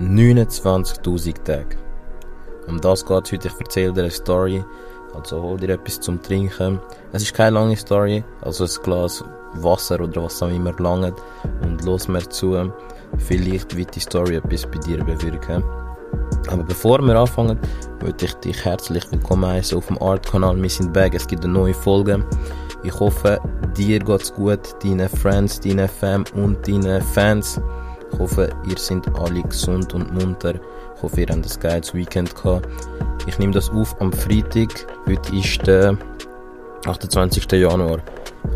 29.000 Tage. Um das geht es heute. Ich erzähle dir eine Story. Also hol dir etwas zum Trinken. Es ist keine lange Story, also ein Glas Wasser oder was auch immer langt. Und los mir zu. Vielleicht wird die Story etwas bei dir bewirken. Aber bevor wir anfangen, möchte ich dich herzlich willkommen heißen auf dem Art-Kanal. Wir sind back, es gibt eine neue Folge. Ich hoffe, dir geht's gut, deinen Friends, deinen Fam und deinen Fans. Ich hoffe, ihr seid alle gesund und munter. Ich hoffe, ihr habt ein geiles Weekend gehabt. Ich nehme das auf am Freitag. Heute ist der 28. Januar.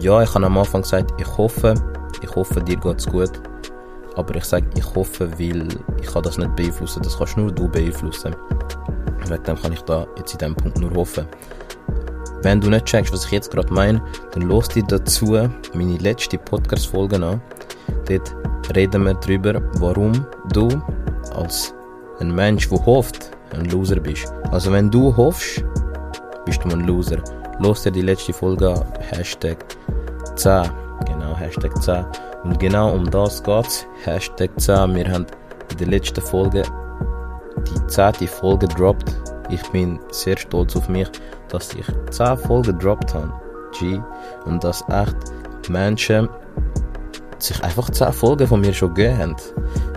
Ja, ich habe am Anfang gesagt, ich hoffe, ich hoffe, dir geht's gut. Aber ich sage, ich hoffe, weil ich kann das nicht beeinflussen. Das kannst nur du beeinflussen. Wegen dem kann ich da jetzt in diesem Punkt nur hoffen. Wenn du nicht checkst, was ich jetzt gerade meine, dann los dir dazu meine letzte Podcast-Folge an. Dort reden wir darüber, warum du als ein Mensch, der hofft, ein Loser bist. Also wenn du hoffst, bist du ein Loser. Los dir die letzte Folge Hashtag 10. Genau, Hashtag 10. Und genau um das geht's. Hashtag 10. Wir haben in der letzten Folge die 10. Folge gedroppt. Ich bin sehr stolz auf mich, dass ich 10 Folgen gedroppt habe. G. Und dass echt Menschen sich einfach 10 Folgen von mir schon gegeben haben.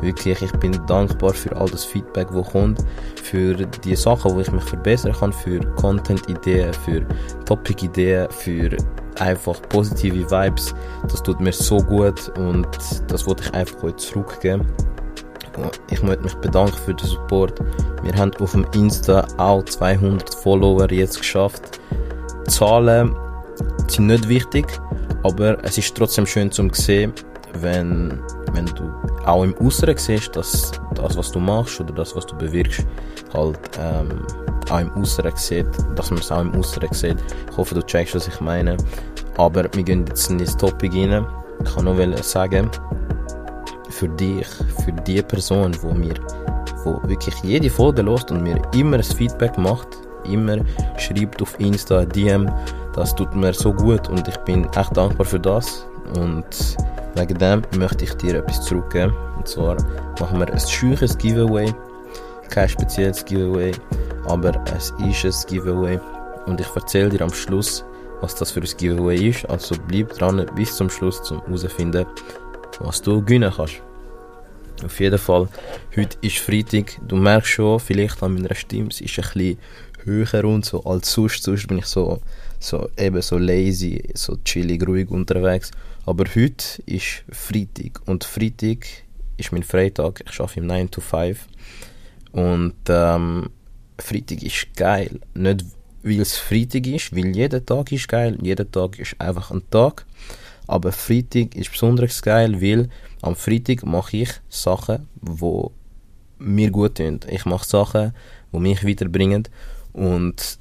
Wirklich, ich bin dankbar für all das Feedback, das kommt, für die Sachen, wo ich mich verbessern kann, für Content-Ideen, für Topic-Ideen, für einfach positive Vibes. Das tut mir so gut und das wollte ich einfach heute zurückgeben. Ich möchte mich bedanken für den Support. Wir haben auf dem Insta auch 200 Follower jetzt geschafft. Zahlen sind nicht wichtig, aber es ist trotzdem schön zu sehen, wenn, wenn du auch im Äußeren siehst, dass das, was du machst oder das, was du bewirkst, halt ähm, auch im Äußeren sieht, dass man es auch im Äußeren sieht. Ich hoffe, du checkst, was ich meine. Aber wir gehen jetzt in das Topic rein. Ich kann nur sagen, für dich, für die Person, wo mir wo wirklich jede Folge lost und mir immer ein Feedback macht, immer schreibt auf Insta, DM, das tut mir so gut und ich bin echt dankbar für das und Wegen dem möchte ich dir etwas zurückgeben. Und zwar machen wir ein scheuches Giveaway. Kein spezielles Giveaway, aber es ist ein Giveaway. Und ich erzähle dir am Schluss, was das für ein Giveaway ist. Also bleib dran bis zum Schluss, um herauszufinden, was du gewinnen kannst. Auf jeden Fall, heute ist Freitag. Du merkst schon, vielleicht an meiner Stimme, es ist ein bisschen höher und so als sonst. Sonst bin ich so, so eben so lazy, so chillig, ruhig unterwegs. Aber heute ist Freitag und Freitag ist mein Freitag. Ich arbeite im 9 to 5 und ähm, Freitag ist geil. Nicht weil es Freitag ist, weil jeder Tag ist geil. Jeder Tag ist einfach ein Tag. Aber Freitag ist besonders geil, weil am Freitag mache ich Sachen, wo mir gut tun. Ich mache Sachen, die mich weiterbringen und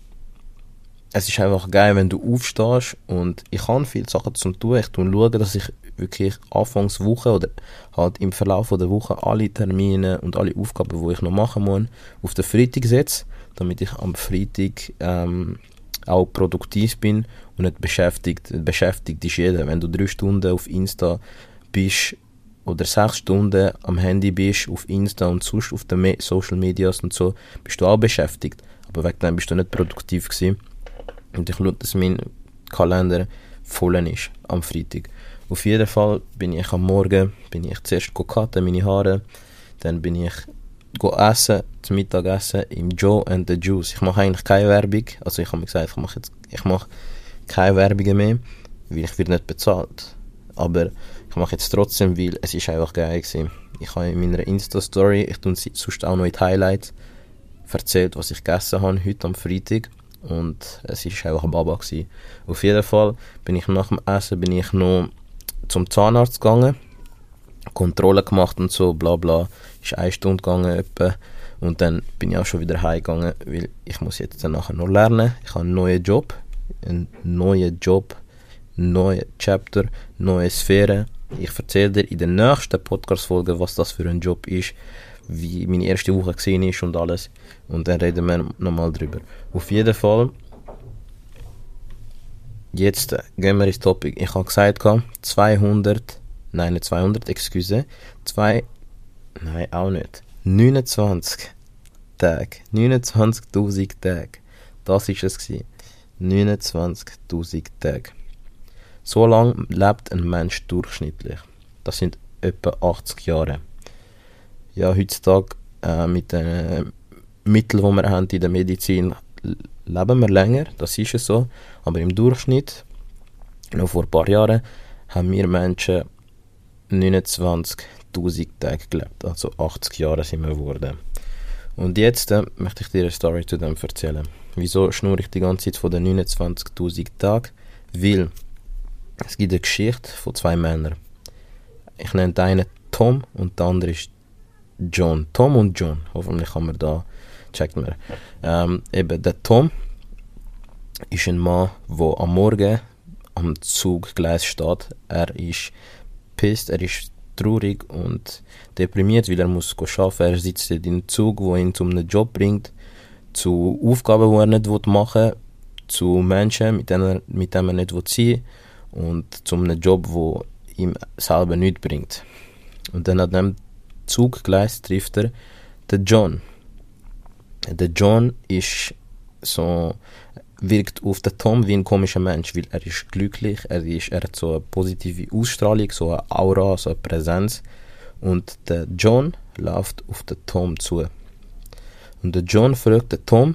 es ist einfach geil, wenn du aufstehst und ich habe viele Sachen zum tun. Ich schaue, dass ich wirklich Anfangswoche oder halt im Verlauf der Woche alle Termine und alle Aufgaben, die ich noch machen muss, auf den Freitag setze, damit ich am Freitag ähm, auch produktiv bin und nicht beschäftigt. Beschäftigt ist jeder. Wenn du drei Stunden auf Insta bist oder sechs Stunden am Handy bist, auf Insta und sonst auf den Social Medias und so, bist du auch beschäftigt. Aber wegen dem bist du nicht produktiv gewesen. Und ich schaue, dass mein Kalender voll ist am Freitag. Auf jeden Fall bin ich am Morgen, bin ich zuerst cutten, meine Haare, dann bin ich essen, zum Mittagessen im Joe and the Juice. Ich mache eigentlich keine Werbung, also ich habe mir gesagt, ich mache jetzt, ich mache keine Werbung mehr, weil ich werde nicht bezahlt. Aber ich mache jetzt trotzdem, weil es ist einfach geil gewesen. Ich habe in meiner Insta-Story, ich tue sonst auch noch in die Highlights, erzählt, was ich gegessen habe heute am Freitag und es war einfach Baba gewesen. Auf jeden Fall bin ich nach dem Essen bin ich noch zum Zahnarzt gegangen, Kontrolle gemacht und so, bla bla. Ist eine Stunde gegangen etwa. Und dann bin ich auch schon wieder heimgegangen, weil ich muss jetzt dann nachher noch lernen. Ich habe einen neuen Job, einen neuen Job, neue Chapter, neue Sphäre. Ich erzähle dir in der nächsten Podcast-Folge, was das für ein Job ist, wie meine erste Woche gesehen ist und alles. Und dann reden wir nochmal drüber. Auf jeden Fall, jetzt gehen wir ins Topic. Ich habe gesagt, 200, nein, nicht 200, excuse, zwei, nein, auch nicht. 29 Tage. 29.000 Tage. Das ist es gewesen. 29.000 Tage. So lang lebt ein Mensch durchschnittlich. Das sind etwa 80 Jahre. Ja, heutzutage äh, mit den Mitteln, die wir haben in der Medizin, leben wir länger, das ist es so. Aber im Durchschnitt, noch vor ein paar Jahren, haben wir Menschen 29.000 Tage gelebt. Also 80 Jahre sind wir geworden. Und jetzt äh, möchte ich dir eine Story zu dem erzählen. Wieso schnurre ich die ganze Zeit von den 29.000 Tagen? Weil es gibt eine Geschichte von zwei Männern. Ich nenne den einen Tom und der andere ist John. Tom und John. Hoffentlich kann man da, checkt man. Ähm, eben, der Tom ist ein Mann, der am Morgen am Zuggleis steht. Er ist pisst, er ist traurig und deprimiert, weil er muss arbeiten. Er sitzt in einem Zug, der ihn zu einem Job bringt, zu Aufgaben, die er nicht machen will, zu Menschen, mit denen, mit denen er nicht sein will und zu einem Job, der ihm selber nichts bringt. Und dann an dem Zuggleis trifft er den John. Der John ist so wirkt auf den Tom wie ein komischer Mensch, weil er ist glücklich, er, ist, er hat so eine positive Ausstrahlung, so eine Aura, so eine Präsenz. Und der John läuft auf den Tom zu. Und der John fragt den Tom,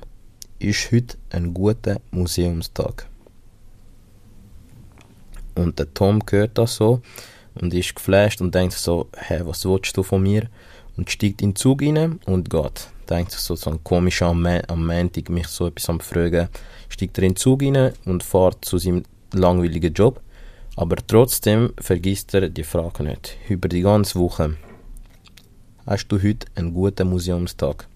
ist heute ein guter Museumstag? Und der Tom hört das so und ist geflasht und denkt so, hä, was willst du von mir? Und steigt in den Zug rein und geht. Denkt so, so ein komischer am, am Montag mich so etwas am Fragen. Steigt er in den Zug rein und fährt zu seinem langweiligen Job. Aber trotzdem vergisst er die Frage nicht. Über die ganze Woche. Hast du heute einen guten Museumstag?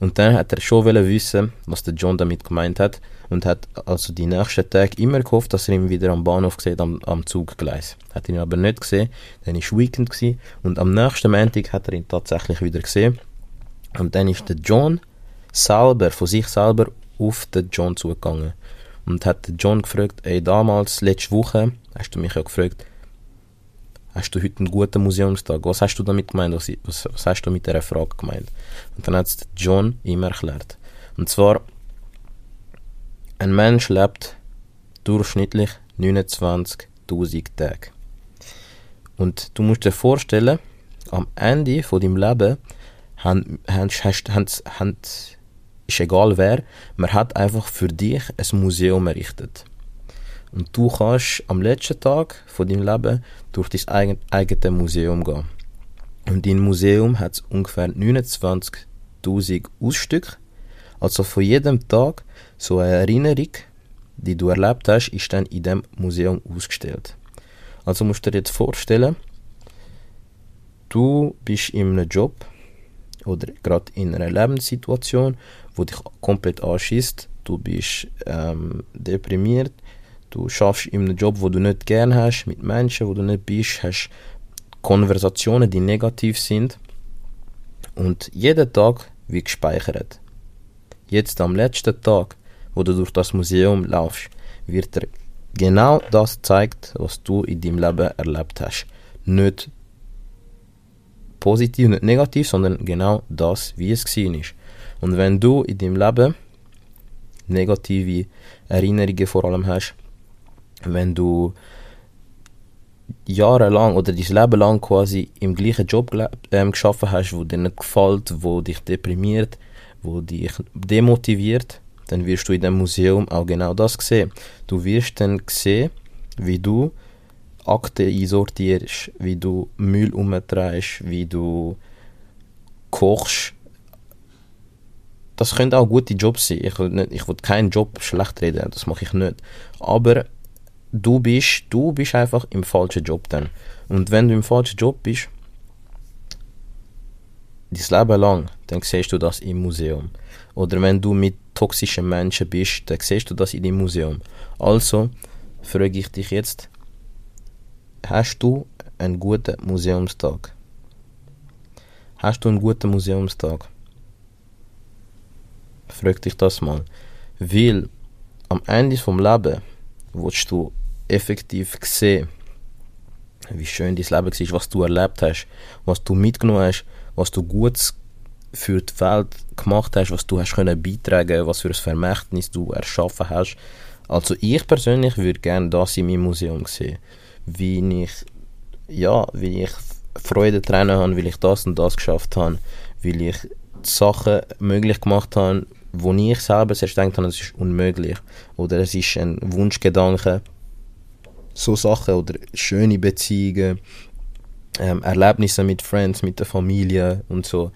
Und dann hat er schon wissen, was der John damit gemeint hat und hat also die nächsten Tage immer gehofft, dass er ihn wieder am Bahnhof sieht, am, am Zuggleis. Hat ihn aber nicht gesehen, dann war Weekend gewesen, und am nächsten Montag hat er ihn tatsächlich wieder gesehen. Und dann ist der John selber, von sich selber, auf den John zugegangen und hat den John gefragt, ey, damals, letzte Woche, hast du mich ja gefragt, hast du heute einen guten Museumstag? Was hast du damit gemeint? Was, was, was hast du mit dieser Frage gemeint? Und dann hat es John ihm erklärt. Und zwar, ein Mensch lebt durchschnittlich 29.000 Tage. Und du musst dir vorstellen, am Ende von deinem Leben haben, hast, hast, hast, ist egal wer, man hat einfach für dich ein Museum errichtet. Und du kannst am letzten Tag von deinem Leben durch dein eigen, eigenes Museum gehen. Und dein Museum hat ungefähr 29.000 Ausstücke. Also von jedem Tag so eine Erinnerung, die du erlebt hast, ist dann in dem Museum ausgestellt. Also musst du dir jetzt vorstellen, du bist in einem Job oder gerade in einer Lebenssituation, wo dich komplett anschießt. Du bist ähm, deprimiert, Du schaffst in einem Job, wo du nicht gern hast, mit Menschen, wo du nicht bist, hast Konversationen, die negativ sind. Und jeder Tag wird gespeichert. Jetzt am letzten Tag, wo du durch das Museum laufst, wird dir genau das gezeigt, was du in deinem Leben erlebt hast. Nicht positiv, nicht negativ, sondern genau das, wie es war. Und wenn du in deinem Leben negative Erinnerungen vor allem hast, wenn du jahrelang oder dein Leben lang quasi im gleichen Job ähm, geschaffen hast, wo dir nicht gefällt, wo dich deprimiert, wo dich demotiviert, dann wirst du in dem Museum auch genau das sehen. Du wirst dann sehen, wie du Akten einsortierst, wie du Müll umtreibst, wie du kochst. Das können auch gute Jobs sein. Ich will, keinen Job schlecht reden, das mache ich nicht. Aber du bist, du bist einfach im falschen Job dann. Und wenn du im falschen Job bist, dein Leben lang, dann siehst du das im Museum. Oder wenn du mit toxischen Menschen bist, dann siehst du das in dem Museum. Also frage ich dich jetzt, hast du einen guten Museumstag? Hast du einen guten Museumstag? Frag dich das mal. Weil am Ende vom Leben willst du effektiv sehen, wie schön dein Leben war, was du erlebt hast, was du mitgenommen hast, was du Gutes für die Welt gemacht hast, was du hast können beitragen, was für ein Vermächtnis du erschaffen hast. Also ich persönlich würde gerne das in meinem Museum sehen, wie ich ja, wie ich Freude dran habe, weil ich das und das geschafft habe, weil ich Sachen möglich gemacht habe, wo ich selber zuerst gedacht habe, es ist unmöglich oder es ist ein Wunschgedanke. So Sachen oder schöne Beziehungen, ähm, Erlebnisse mit Friends, mit der Familie und so.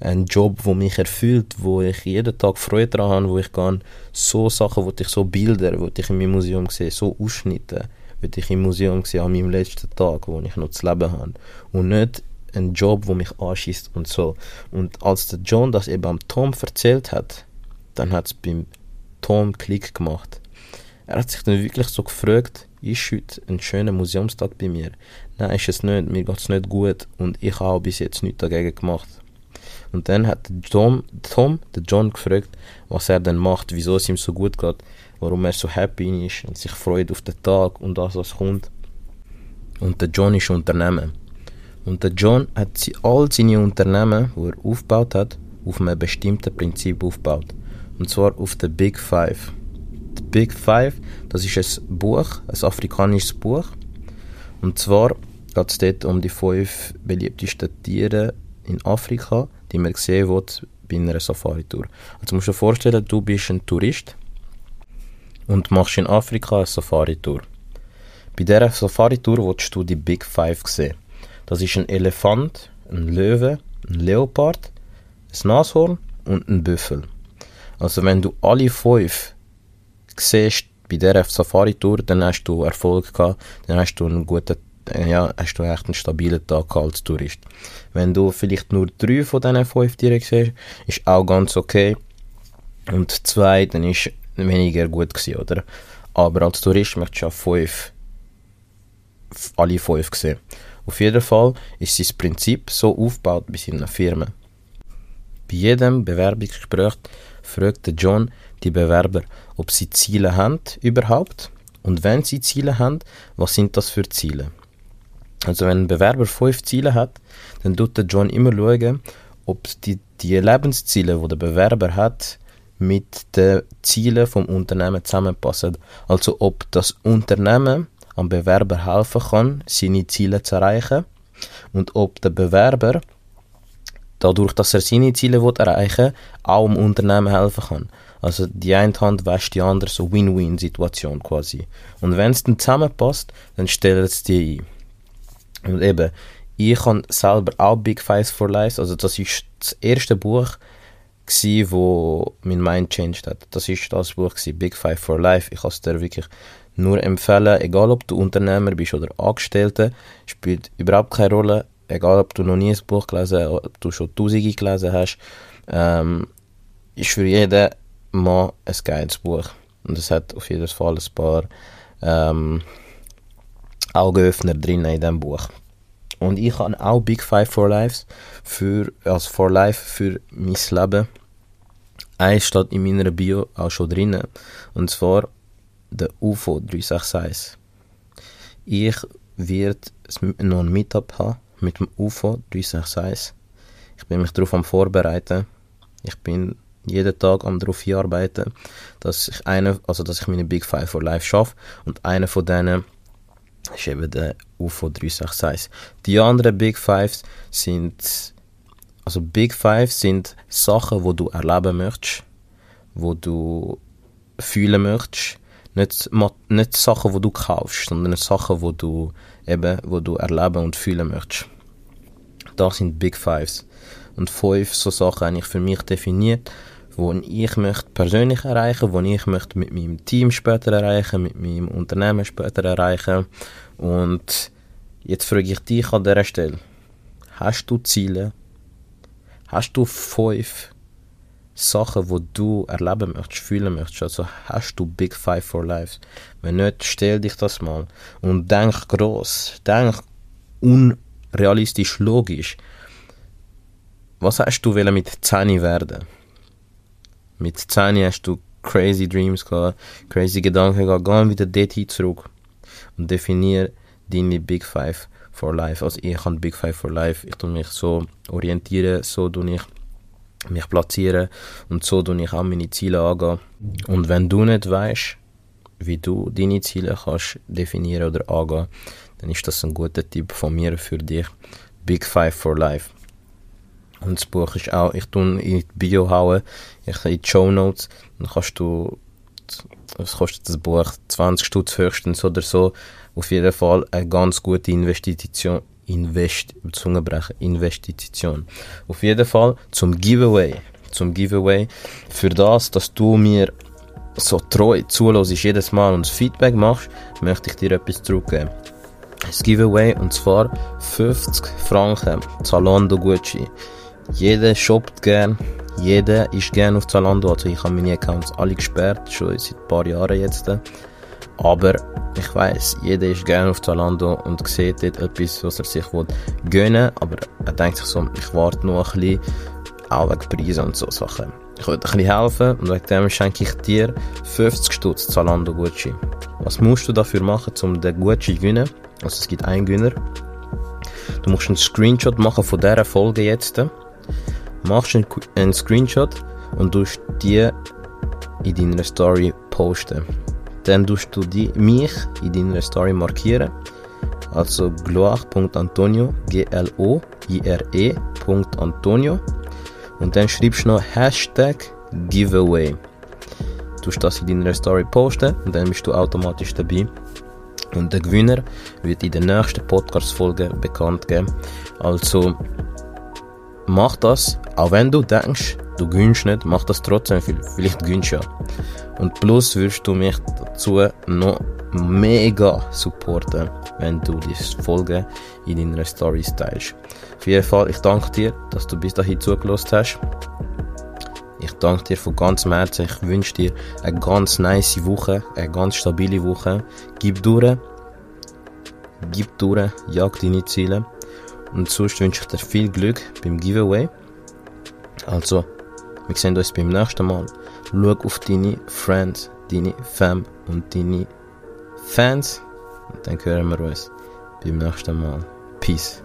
Ein Job, wo mich erfüllt, wo ich jeden Tag Freude daran habe, wo ich kann so Sachen, wo ich so Bilder, wo ich in meinem Museum sehe, so Ausschnitte, wo ich im Museum sehe an meinem letzten Tag, wo ich noch zu leben habe. Und nicht ein Job, wo mich anschießt und so. Und als der John das eben am Tom erzählt hat, dann hat es beim Tom Klick gemacht. Er hat sich dann wirklich so gefragt, ist heute ein schöner Museumstag bei mir? Nein, ist es nicht, mir geht es nicht gut und ich habe bis jetzt nichts dagegen gemacht. Und dann hat Tom, Tom der John gefragt, was er denn macht, wieso es ihm so gut geht, warum er so happy ist und sich freut auf den Tag und das, was kommt. Und der John ist Unternehmen. Und der John hat all seine Unternehmen, die er aufgebaut hat, auf einem bestimmten Prinzip aufgebaut. Und zwar auf der Big Five. Big Five, das ist ein Buch, ein afrikanisches Buch. Und zwar geht es dort um die fünf beliebtesten Tiere in Afrika, die man sehen will bei einer Safari-Tour. Also musst du dir vorstellen, du bist ein Tourist und machst in Afrika eine Safari-Tour. Bei dieser Safari-Tour willst du die Big Five sehen. Das ist ein Elefant, ein Löwe, ein Leopard, ein Nashorn und ein Büffel. Also wenn du alle fünf siehst bei dieser Safari-Tour, dann hast du Erfolg gehabt, dann hast du einen guten ja, hast du echt einen stabilen Tag als Tourist. Wenn du vielleicht nur drei von diesen fünf Tieren siehst, ist auch ganz okay. Und zwei, dann ist weniger gut gewesen, oder? Aber als Tourist möchtest du ja fünf, alle fünf sehen. Auf jeden Fall ist sein Prinzip so aufgebaut bei seinen Firmen. Bei jedem Bewerbungsgespräch fragt John die Bewerber, ob sie Ziele haben überhaupt und wenn sie Ziele haben, was sind das für Ziele? Also wenn ein Bewerber fünf Ziele hat, dann tut der John immer schauen, ob die, die Lebensziele, die der Bewerber hat, mit den Zielen vom Unternehmen zusammenpassen. Also ob das Unternehmen am Bewerber helfen kann, seine Ziele zu erreichen und ob der Bewerber dadurch, dass er seine Ziele erreichen will, auch dem Unternehmen helfen kann. Also die eine Hand wäscht die andere, so Win-Win-Situation quasi. Und wenn es dann zusammenpasst, dann stellen sie die ein. Und eben, ich habe selber auch Big Five for Life, also das ist das erste Buch, gewesen, wo mein Mind changed hat. Das ist das Buch gewesen, Big Five for Life. Ich kann es dir wirklich nur empfehlen, egal ob du Unternehmer bist oder Angestellter, spielt überhaupt keine Rolle egal ob du noch nie ein Buch gelesen hast, ob du schon Tausende gelesen hast, ähm, ist für jeden Ein geiles Buch. Und es hat auf jeden Fall ein paar ähm, Augenöffner drin in diesem Buch. Und ich habe auch Big Five for Lives für, also for Life für mein Leben. Eins steht in meiner Bio auch schon drin. Und zwar der UFO 361. Ich werde noch ein Meetup haben mit dem UFO 361. Ich bin mich darauf am Vorbereiten. Ich bin jeden Tag am darauf hinarbeiten, dass ich eine, also dass ich meine Big Five for Life schaffe und einer von denen ist eben der UFO 361. Die anderen Big Fives sind, also Big Five sind Sachen, wo du erleben möchtest, wo du fühlen möchtest, nicht, nicht Sachen, wo du kaufst, sondern Sachen, wo du eben, wo du erleben und fühlen möchtest. Das sind Big Fives. Und fünf so Sachen habe ich für mich definiert, wo ich möchte persönlich erreichen, wo ich möchte mit meinem Team später erreichen, mit meinem Unternehmen später erreichen. Und jetzt frage ich dich an dieser Stelle, hast du Ziele? Hast du fünf Sachen, wo du erleben möchtest, fühlen möchtest? Also hast du Big Five for Life? Wenn nicht, stell dich das mal und denk groß, denk unrealistisch logisch. Was hast du mit 10 werden? Mit 10 hast du crazy Dreams gehabt, crazy Gedanken gehabt, geh wieder dorthin zurück und definier deine Big Five for Life. Also ich habe Big Five for Life. Ich tue mich so orientieren, so tue ich mich platzieren und so tue ich auch meine Ziele angehen. Und wenn du nicht weißt, wie du deine Ziele kannst definieren oder angehen, dann ist das ein guter Tipp von mir für dich. Big Five for Life. Und das Buch ist auch, ich tue in die Bio hauen, ich in die Show Notes, dann kannst du, was kostet das Buch? 20 Stutz höchstens oder so. Auf jeden Fall eine ganz gute Investition, Invest, Zungenbrechen, Investition. Auf jeden Fall zum Giveaway, zum Giveaway, für das, dass du mir so treu zulässt jedes Mal und Feedback machst, möchte ich dir etwas zurückgeben. Das Giveaway und zwar 50 Franken Zalando Gucci. Jeder shoppt gern, jeder ist gern auf Zalando. Also ich habe meine Accounts alle gesperrt, schon seit ein paar Jahren jetzt. Aber ich weiß, jeder ist gern auf Zalando und sieht dort etwas, was er sich will gönnen Aber er denkt sich so, ich warte noch ein bisschen, auch wegen Preisen und so Sachen. Ich will ein bisschen helfen und wegen dem schenke ich dir 50 Stutz Zalando Gucci. Was musst du dafür machen, um den Gucci zu gewinnen? Also es gibt einen Gewinner. Du musst einen Screenshot machen von dieser Folge jetzt machst einen, Screenshot und tust die in deiner Story posten. Dann tust du die, mich in deiner Story markieren. Also gloire.antonio, G-L-O-I-R-E.antonio. Und dann schreibst du noch Hashtag Giveaway. Du das in deiner Story posten und dann bist du automatisch dabei. Und der Gewinner wird in der nächsten Podcast-Folge bekannt geben. Also, mach das, auch wenn du denkst, du gönnst nicht, mach das trotzdem, vielleicht gönnst ja. Und plus wirst du mich dazu noch mega supporten, wenn du die Folge in deiner Story teilst. Auf jeden Fall, ich danke dir, dass du bis dahin zugelassen hast. Ich danke dir von ganzem Herzen. Ich wünsche dir eine ganz nice Woche, eine ganz stabile Woche. Gib durch, gib durch, jag deine Ziele. Und sonst wünsche ich dir viel Glück beim Giveaway. Also, wir sehen uns beim nächsten Mal. Schau auf deine Friends, deine Fam und deine Fans. Und dann hören wir uns beim nächsten Mal. Peace.